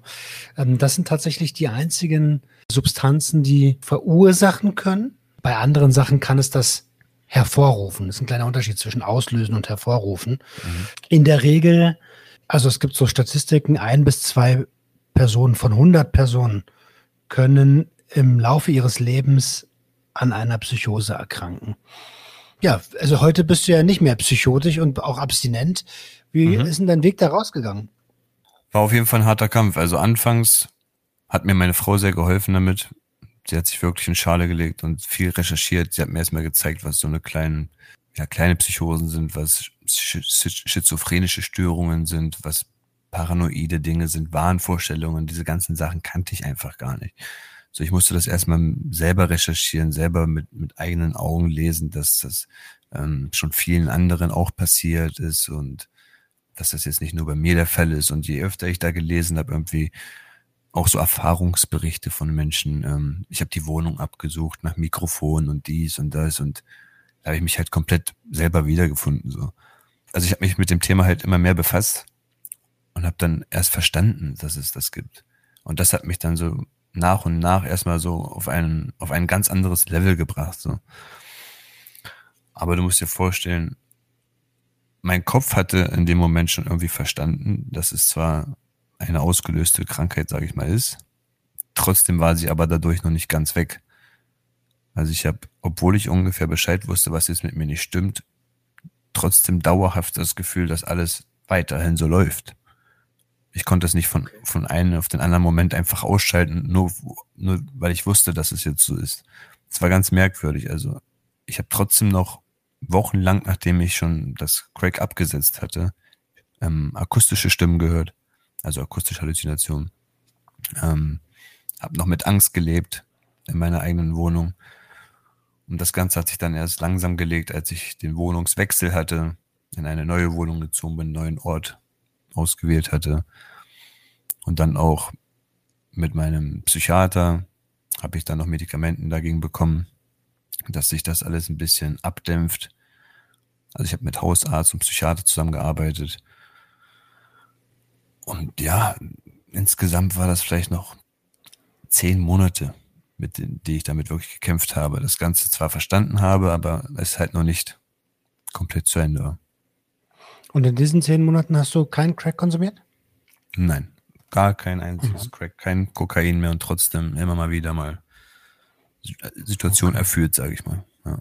ähm, das sind tatsächlich die einzigen Substanzen, die verursachen können. Bei anderen Sachen kann es das hervorrufen. Das ist ein kleiner Unterschied zwischen auslösen und hervorrufen. Mhm. In der Regel, also es gibt so Statistiken, ein bis zwei Personen von 100 Personen können im Laufe ihres Lebens an einer Psychose erkranken. Ja, also heute bist du ja nicht mehr psychotisch und auch abstinent. Wie mhm. ist denn dein Weg da rausgegangen? War auf jeden Fall ein harter Kampf. Also anfangs hat mir meine Frau sehr geholfen damit sie hat sich wirklich in Schale gelegt und viel recherchiert. Sie hat mir erstmal gezeigt, was so eine kleine, ja, kleine Psychosen sind, was schizophrenische Störungen sind, was paranoide Dinge sind, Wahnvorstellungen, diese ganzen Sachen kannte ich einfach gar nicht. So, ich musste das erstmal selber recherchieren, selber mit, mit eigenen Augen lesen, dass das ähm, schon vielen anderen auch passiert ist und dass das jetzt nicht nur bei mir der Fall ist. Und je öfter ich da gelesen habe, irgendwie auch so Erfahrungsberichte von Menschen. Ähm, ich habe die Wohnung abgesucht nach Mikrofon und dies und das und da habe ich mich halt komplett selber wiedergefunden. So. Also ich habe mich mit dem Thema halt immer mehr befasst und habe dann erst verstanden, dass es das gibt. Und das hat mich dann so nach und nach erstmal so auf ein, auf ein ganz anderes Level gebracht. So. Aber du musst dir vorstellen, mein Kopf hatte in dem Moment schon irgendwie verstanden, dass es zwar eine ausgelöste Krankheit, sage ich mal, ist. Trotzdem war sie aber dadurch noch nicht ganz weg. Also ich habe, obwohl ich ungefähr Bescheid wusste, was jetzt mit mir nicht stimmt, trotzdem dauerhaft das Gefühl, dass alles weiterhin so läuft. Ich konnte es nicht von, von einem auf den anderen Moment einfach ausschalten, nur, nur weil ich wusste, dass es jetzt so ist. Es war ganz merkwürdig. Also ich habe trotzdem noch wochenlang, nachdem ich schon das Crack abgesetzt hatte, ähm, akustische Stimmen gehört, also akustische Halluzinationen. Ähm, habe noch mit Angst gelebt in meiner eigenen Wohnung und das Ganze hat sich dann erst langsam gelegt, als ich den Wohnungswechsel hatte, in eine neue Wohnung gezogen bin, einen neuen Ort ausgewählt hatte. Und dann auch mit meinem Psychiater habe ich dann noch Medikamenten dagegen bekommen, dass sich das alles ein bisschen abdämpft. Also ich habe mit Hausarzt und Psychiater zusammengearbeitet. Und ja, insgesamt war das vielleicht noch zehn Monate, mit denen, die ich damit wirklich gekämpft habe. Das Ganze zwar verstanden habe, aber es halt noch nicht komplett zu Ende war. Und in diesen zehn Monaten hast du keinen Crack konsumiert? Nein, gar kein einziges mhm. Crack, kein Kokain mehr und trotzdem immer mal wieder mal Situation okay. erfüllt, sage ich mal. Ja.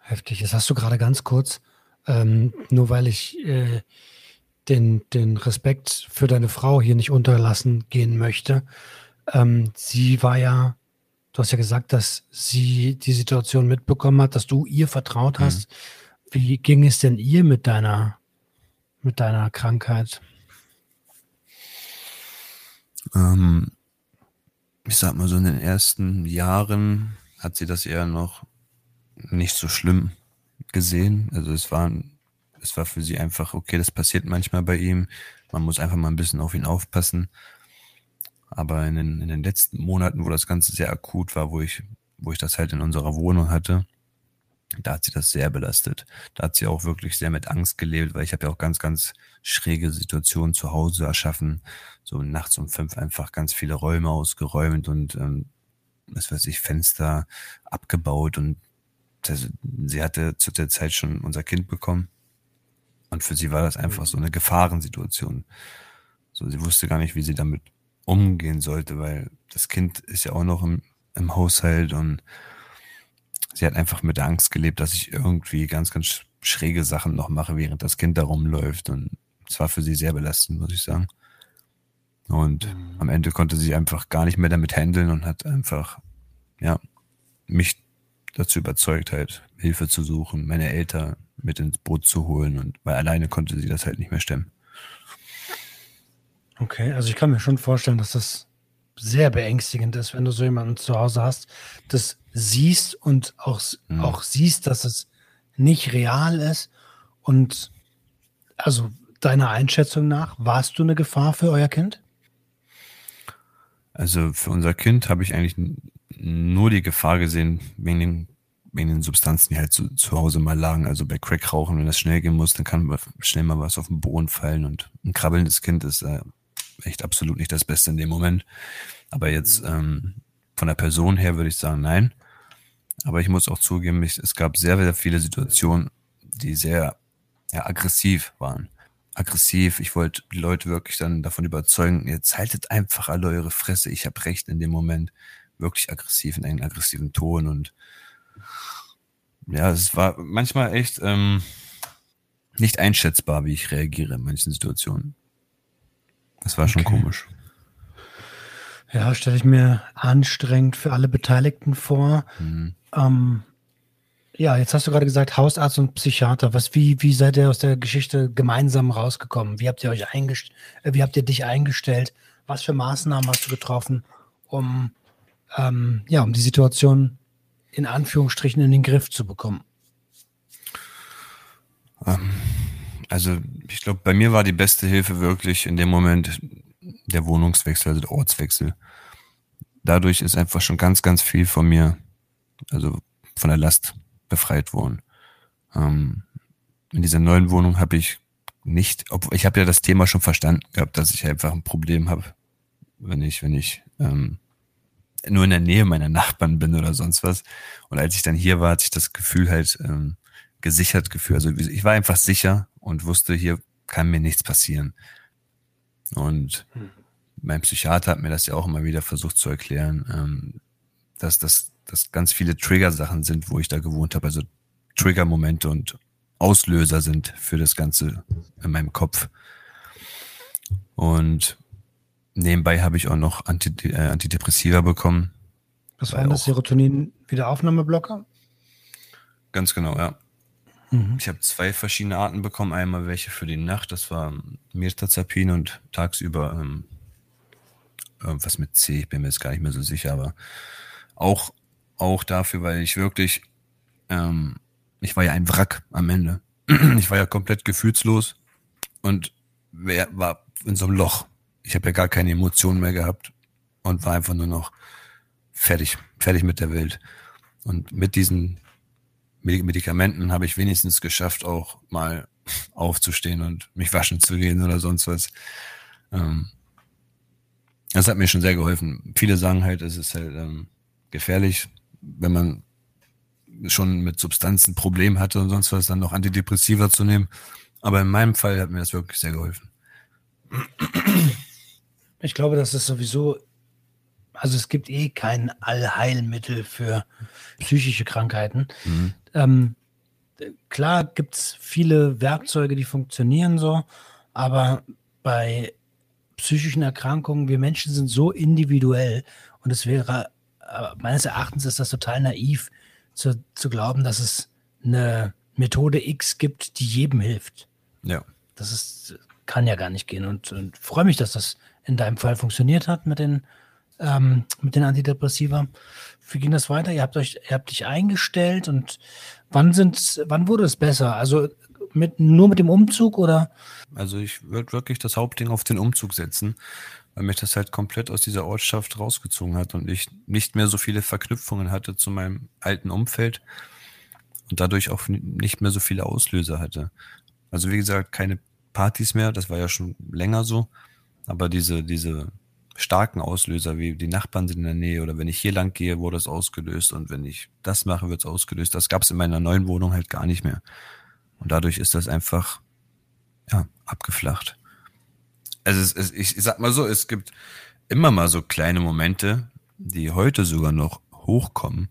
Heftig. Jetzt hast du gerade ganz kurz, ähm, nur weil ich äh, den, den Respekt für deine Frau hier nicht unterlassen gehen möchte, ähm, sie war ja, du hast ja gesagt, dass sie die Situation mitbekommen hat, dass du ihr vertraut mhm. hast. Mhm. Wie ging es denn ihr mit deiner, mit deiner Krankheit? Ähm, ich sag mal so, in den ersten Jahren hat sie das eher noch nicht so schlimm gesehen. Also es war, es war für sie einfach, okay, das passiert manchmal bei ihm. Man muss einfach mal ein bisschen auf ihn aufpassen. Aber in den, in den letzten Monaten, wo das Ganze sehr akut war, wo ich, wo ich das halt in unserer Wohnung hatte, da hat sie das sehr belastet. Da hat sie auch wirklich sehr mit Angst gelebt, weil ich habe ja auch ganz, ganz schräge Situationen zu Hause erschaffen. So nachts um fünf einfach ganz viele Räume ausgeräumt und ähm, was weiß ich, Fenster abgebaut und das, sie hatte zu der Zeit schon unser Kind bekommen. Und für sie war das einfach so eine Gefahrensituation. So, sie wusste gar nicht, wie sie damit umgehen sollte, weil das Kind ist ja auch noch im, im Haushalt und sie hat einfach mit der Angst gelebt, dass ich irgendwie ganz, ganz schräge Sachen noch mache, während das Kind da rumläuft. Und es war für sie sehr belastend, muss ich sagen. Und mhm. am Ende konnte sie einfach gar nicht mehr damit handeln und hat einfach, ja, mich dazu überzeugt, halt Hilfe zu suchen, meine Eltern mit ins Boot zu holen und weil alleine konnte sie das halt nicht mehr stemmen. Okay, also ich kann mir schon vorstellen, dass das sehr beängstigend ist, wenn du so jemanden zu Hause hast, das siehst und auch, mhm. auch siehst, dass es nicht real ist. Und also deiner Einschätzung nach, warst du eine Gefahr für euer Kind? Also für unser Kind habe ich eigentlich nur die Gefahr gesehen wegen den, wegen den Substanzen, die halt zu, zu Hause mal lagen. Also bei Crack rauchen, wenn das schnell gehen muss, dann kann schnell mal was auf den Boden fallen und ein krabbelndes Kind ist äh, echt absolut nicht das Beste in dem Moment. Aber jetzt ähm, von der Person her würde ich sagen, nein. Aber ich muss auch zugeben, ich, es gab sehr, sehr viele Situationen, die sehr ja, aggressiv waren. Aggressiv. Ich wollte die Leute wirklich dann davon überzeugen, jetzt haltet einfach alle eure Fresse. Ich habe recht in dem Moment. Wirklich aggressiv, in einem aggressiven Ton. Und ja, es war manchmal echt ähm, nicht einschätzbar, wie ich reagiere in manchen Situationen. Das war schon okay. komisch. Ja, stelle ich mir anstrengend für alle Beteiligten vor. Mhm. Ähm, Ja, jetzt hast du gerade gesagt, Hausarzt und Psychiater. Was, wie, wie seid ihr aus der Geschichte gemeinsam rausgekommen? Wie habt ihr euch eingestellt? Äh, wie habt ihr dich eingestellt? Was für Maßnahmen hast du getroffen, um, ähm, ja, um die Situation in Anführungsstrichen in den Griff zu bekommen? Ähm, also, ich glaube, bei mir war die beste Hilfe wirklich in dem Moment der Wohnungswechsel, also der Ortswechsel. Dadurch ist einfach schon ganz, ganz viel von mir, also von der Last befreit worden. Ähm, in dieser neuen Wohnung habe ich nicht, ob, ich habe ja das Thema schon verstanden gehabt, dass ich einfach ein Problem habe, wenn ich, wenn ich ähm, nur in der Nähe meiner Nachbarn bin oder sonst was. Und als ich dann hier war, hatte ich das Gefühl halt ähm, gesichert gefühlt. Also ich war einfach sicher und wusste, hier kann mir nichts passieren. Und hm. mein Psychiater hat mir das ja auch immer wieder versucht zu erklären, ähm, dass das dass ganz viele Trigger-Sachen sind, wo ich da gewohnt habe. Also Trigger-Momente und Auslöser sind für das Ganze in meinem Kopf. Und nebenbei habe ich auch noch Anti äh, Antidepressiva bekommen. Was war das Serotonin-Wiederaufnahmeblocker? Ganz genau, ja. Mhm. Ich habe zwei verschiedene Arten bekommen. Einmal welche für die Nacht, das war Mirtazapin und tagsüber ähm, irgendwas mit C, ich bin mir jetzt gar nicht mehr so sicher, aber auch auch dafür, weil ich wirklich, ähm, ich war ja ein Wrack am Ende. ich war ja komplett gefühlslos und wer war in so einem Loch. Ich habe ja gar keine Emotionen mehr gehabt und war einfach nur noch fertig, fertig mit der Welt. Und mit diesen Medikamenten habe ich wenigstens geschafft, auch mal aufzustehen und mich waschen zu gehen oder sonst was. Ähm, das hat mir schon sehr geholfen. Viele sagen halt, es ist halt ähm, gefährlich, wenn man schon mit Substanzen Problem hatte und sonst was, dann noch Antidepressiva zu nehmen. Aber in meinem Fall hat mir das wirklich sehr geholfen. Ich glaube, das ist sowieso, also es gibt eh kein Allheilmittel für psychische Krankheiten. Mhm. Ähm, klar gibt es viele Werkzeuge, die funktionieren so, aber bei psychischen Erkrankungen, wir Menschen sind so individuell und es wäre meines Erachtens ist das total naiv zu, zu glauben, dass es eine Methode X gibt, die jedem hilft. Ja. Das ist, kann ja gar nicht gehen. Und, und freue mich, dass das in deinem Fall funktioniert hat mit den, ähm, mit den Antidepressiva. Wie ging das weiter? Ihr habt euch, ihr habt dich eingestellt und wann sind, wann wurde es besser? Also mit, nur mit dem Umzug oder? Also ich würde wirklich das Hauptding auf den Umzug setzen weil mich das halt komplett aus dieser Ortschaft rausgezogen hat und ich nicht mehr so viele Verknüpfungen hatte zu meinem alten Umfeld und dadurch auch nicht mehr so viele Auslöser hatte. Also wie gesagt, keine Partys mehr, das war ja schon länger so, aber diese, diese starken Auslöser, wie die Nachbarn sind in der Nähe oder wenn ich hier lang gehe, wurde es ausgelöst und wenn ich das mache, wird es ausgelöst. Das gab es in meiner neuen Wohnung halt gar nicht mehr. Und dadurch ist das einfach ja, abgeflacht also es, es, ich sag mal so, es gibt immer mal so kleine Momente, die heute sogar noch hochkommen,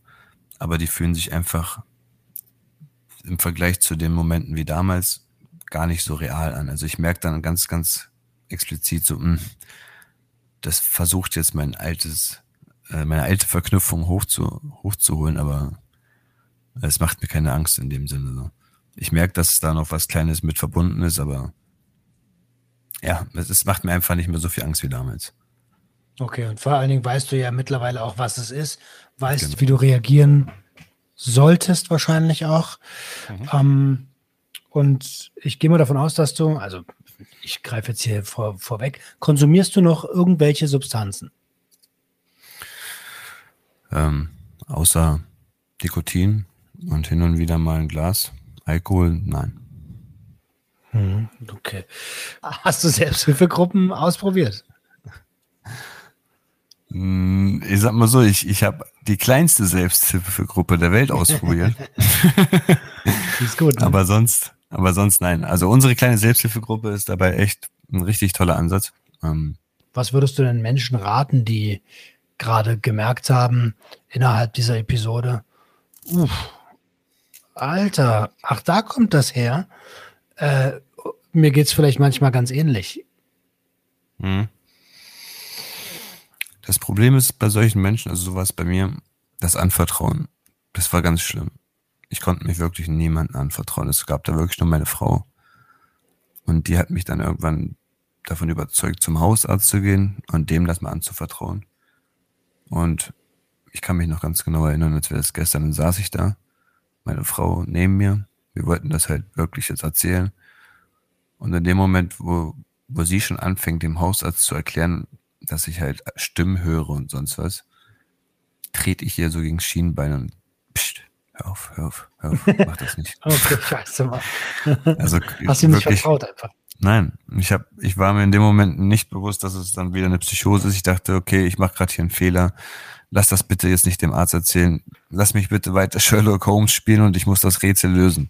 aber die fühlen sich einfach im Vergleich zu den Momenten wie damals gar nicht so real an. Also ich merke dann ganz, ganz explizit so, mh, hm, das versucht jetzt mein altes, äh, meine alte Verknüpfung hochzu, hochzuholen, aber es macht mir keine Angst in dem Sinne. So. Ich merke, dass da noch was Kleines mit verbunden ist, aber ja, es macht mir einfach nicht mehr so viel Angst wie damals. Okay, und vor allen Dingen weißt du ja mittlerweile auch, was es ist, weißt, genau. wie du reagieren solltest, wahrscheinlich auch. Mhm. Ähm, und ich gehe mal davon aus, dass du, also ich greife jetzt hier vor, vorweg, konsumierst du noch irgendwelche Substanzen? Ähm, außer Nikotin und hin und wieder mal ein Glas. Alkohol, nein. Hm, okay. Hast du Selbsthilfegruppen ausprobiert? Hm, ich sag mal so, ich, ich habe die kleinste Selbsthilfegruppe der Welt ausprobiert. ist gut. Ne? Aber sonst, aber sonst nein. Also unsere kleine Selbsthilfegruppe ist dabei echt ein richtig toller Ansatz. Ähm, Was würdest du den Menschen raten, die gerade gemerkt haben innerhalb dieser Episode, uff, Alter, ach da kommt das her äh, mir geht es vielleicht manchmal ganz ähnlich. Hm. Das Problem ist bei solchen Menschen, also sowas bei mir, das Anvertrauen, das war ganz schlimm. Ich konnte mich wirklich niemandem anvertrauen. Es gab da wirklich nur meine Frau. Und die hat mich dann irgendwann davon überzeugt, zum Hausarzt zu gehen und dem das mal anzuvertrauen. Und ich kann mich noch ganz genau erinnern, als wäre das gestern, dann saß ich da, meine Frau neben mir. Wir wollten das halt wirklich jetzt erzählen. Und in dem Moment, wo, wo sie schon anfängt, dem Hausarzt zu erklären, dass ich halt Stimmen höre und sonst was, trete ich ihr so gegen Schienbein und pst, hör auf, hör auf, hör auf, mach das nicht. okay, scheiße, Mann. Also, Hast du ihm nicht vertraut einfach? Nein, ich hab, ich war mir in dem Moment nicht bewusst, dass es dann wieder eine Psychose ist. Ich dachte, okay, ich mache gerade hier einen Fehler. Lass das bitte jetzt nicht dem Arzt erzählen. Lass mich bitte weiter Sherlock Holmes spielen und ich muss das Rätsel lösen.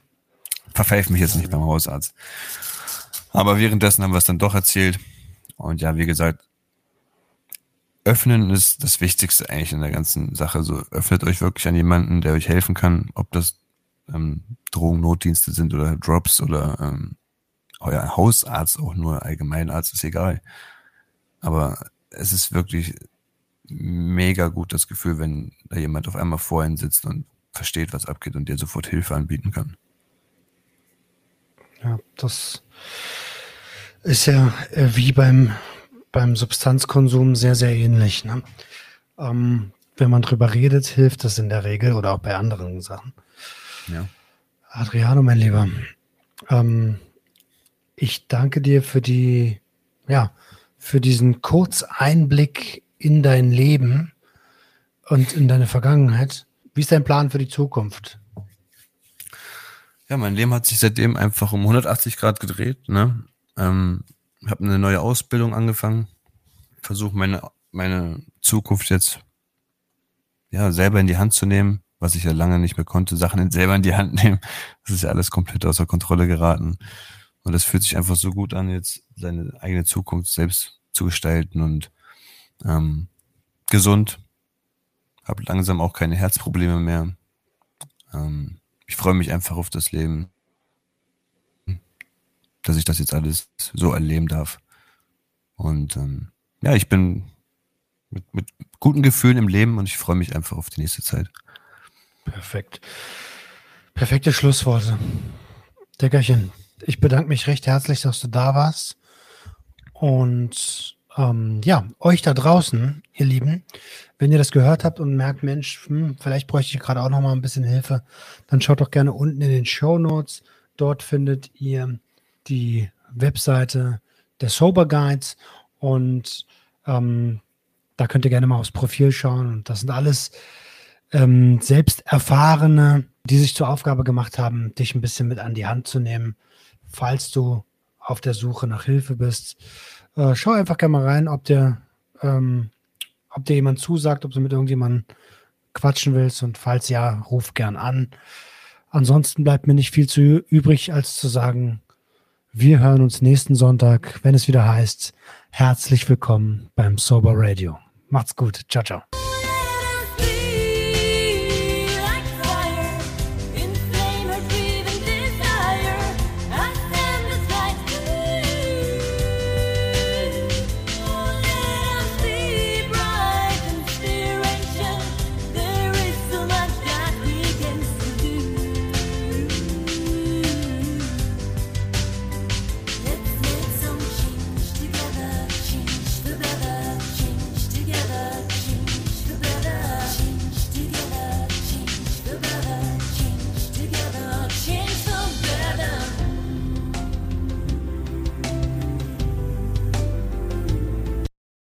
Verpfeif mich jetzt nicht beim Hausarzt. Aber währenddessen haben wir es dann doch erzählt. Und ja, wie gesagt, öffnen ist das Wichtigste eigentlich in der ganzen Sache. So öffnet euch wirklich an jemanden, der euch helfen kann, ob das ähm, Drogennotdienste sind oder Drops oder ähm, euer Hausarzt, auch nur Allgemeinarzt, ist egal. Aber es ist wirklich mega gut das Gefühl, wenn da jemand auf einmal vor Ihnen sitzt und versteht, was abgeht und dir sofort Hilfe anbieten kann. Ja, das ist ja äh, wie beim, beim Substanzkonsum sehr, sehr ähnlich. Ne? Ähm, wenn man drüber redet, hilft das in der Regel oder auch bei anderen Sachen. Ja. Adriano, mein Lieber, ähm, ich danke dir für die, ja, für diesen Kurzeinblick in dein Leben und in deine Vergangenheit. Wie ist dein Plan für die Zukunft? Ja, mein Leben hat sich seitdem einfach um 180 Grad gedreht. Ne? Ähm, habe eine neue Ausbildung angefangen, versuche meine meine Zukunft jetzt ja selber in die Hand zu nehmen, was ich ja lange nicht mehr konnte, Sachen selber in die Hand nehmen. Das ist ja alles komplett außer Kontrolle geraten. Und es fühlt sich einfach so gut an, jetzt seine eigene Zukunft selbst zu gestalten und ähm, gesund. Habe langsam auch keine Herzprobleme mehr. Ähm, ich freue mich einfach auf das Leben, dass ich das jetzt alles so erleben darf. Und ähm, ja, ich bin mit, mit guten Gefühlen im Leben und ich freue mich einfach auf die nächste Zeit. Perfekt. Perfekte Schlussworte. Deckerchen, ich bedanke mich recht herzlich, dass du da warst. Und ähm, ja, euch da draußen, ihr Lieben, wenn ihr das gehört habt und merkt, Mensch, hm, vielleicht bräuchte ich gerade auch noch mal ein bisschen Hilfe, dann schaut doch gerne unten in den Show Notes. Dort findet ihr die Webseite der Sober Guides und ähm, da könnt ihr gerne mal aufs Profil schauen. Und das sind alles ähm, selbst Erfahrene, die sich zur Aufgabe gemacht haben, dich ein bisschen mit an die Hand zu nehmen, falls du auf der Suche nach Hilfe bist. Äh, schau einfach gerne mal rein, ob dir, ähm, ob dir jemand zusagt, ob du mit irgendjemandem quatschen willst und falls ja, ruf gern an. Ansonsten bleibt mir nicht viel zu übrig, als zu sagen, wir hören uns nächsten Sonntag, wenn es wieder heißt, herzlich willkommen beim Sober Radio. Macht's gut. Ciao, ciao.